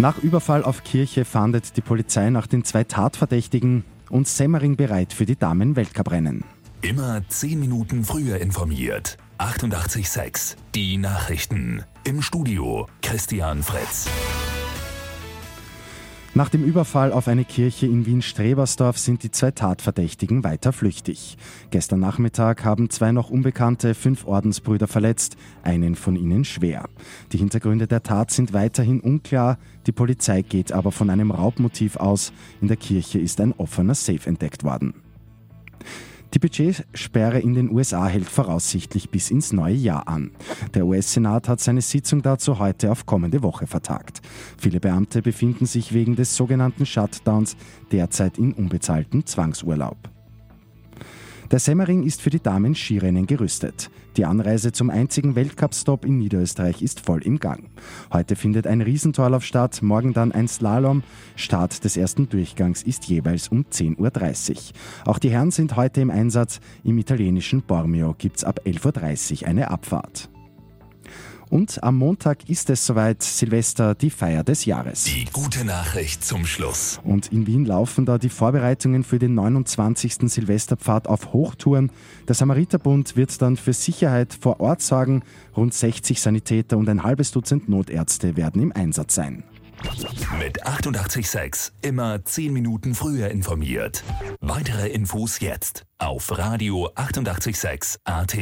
Nach Überfall auf Kirche fahndet die Polizei nach den zwei Tatverdächtigen und Semmering bereit für die Damen-Weltcuprennen. Immer zehn Minuten früher informiert. 88.6 Die Nachrichten. Im Studio Christian Fritz. Nach dem Überfall auf eine Kirche in Wien-Strebersdorf sind die zwei Tatverdächtigen weiter flüchtig. Gestern Nachmittag haben zwei noch Unbekannte fünf Ordensbrüder verletzt, einen von ihnen schwer. Die Hintergründe der Tat sind weiterhin unklar, die Polizei geht aber von einem Raubmotiv aus. In der Kirche ist ein offener Safe entdeckt worden. Die Budgetsperre in den USA hält voraussichtlich bis ins neue Jahr an. Der US-Senat hat seine Sitzung dazu heute auf kommende Woche vertagt. Viele Beamte befinden sich wegen des sogenannten Shutdowns derzeit in unbezahlten Zwangsurlaub. Der Semmering ist für die Damen Skirennen gerüstet. Die Anreise zum einzigen Weltcup-Stop in Niederösterreich ist voll im Gang. Heute findet ein Riesentorlauf statt, morgen dann ein Slalom. Start des ersten Durchgangs ist jeweils um 10.30 Uhr. Auch die Herren sind heute im Einsatz. Im italienischen Bormio gibt es ab 11.30 Uhr eine Abfahrt. Und am Montag ist es soweit Silvester, die Feier des Jahres. Die gute Nachricht zum Schluss. Und in Wien laufen da die Vorbereitungen für den 29. Silvesterpfad auf Hochtouren. Der Samariterbund wird dann für Sicherheit vor Ort sorgen. Rund 60 Sanitäter und ein halbes Dutzend Notärzte werden im Einsatz sein. Mit 886 immer 10 Minuten früher informiert. Weitere Infos jetzt auf Radio 886 AT.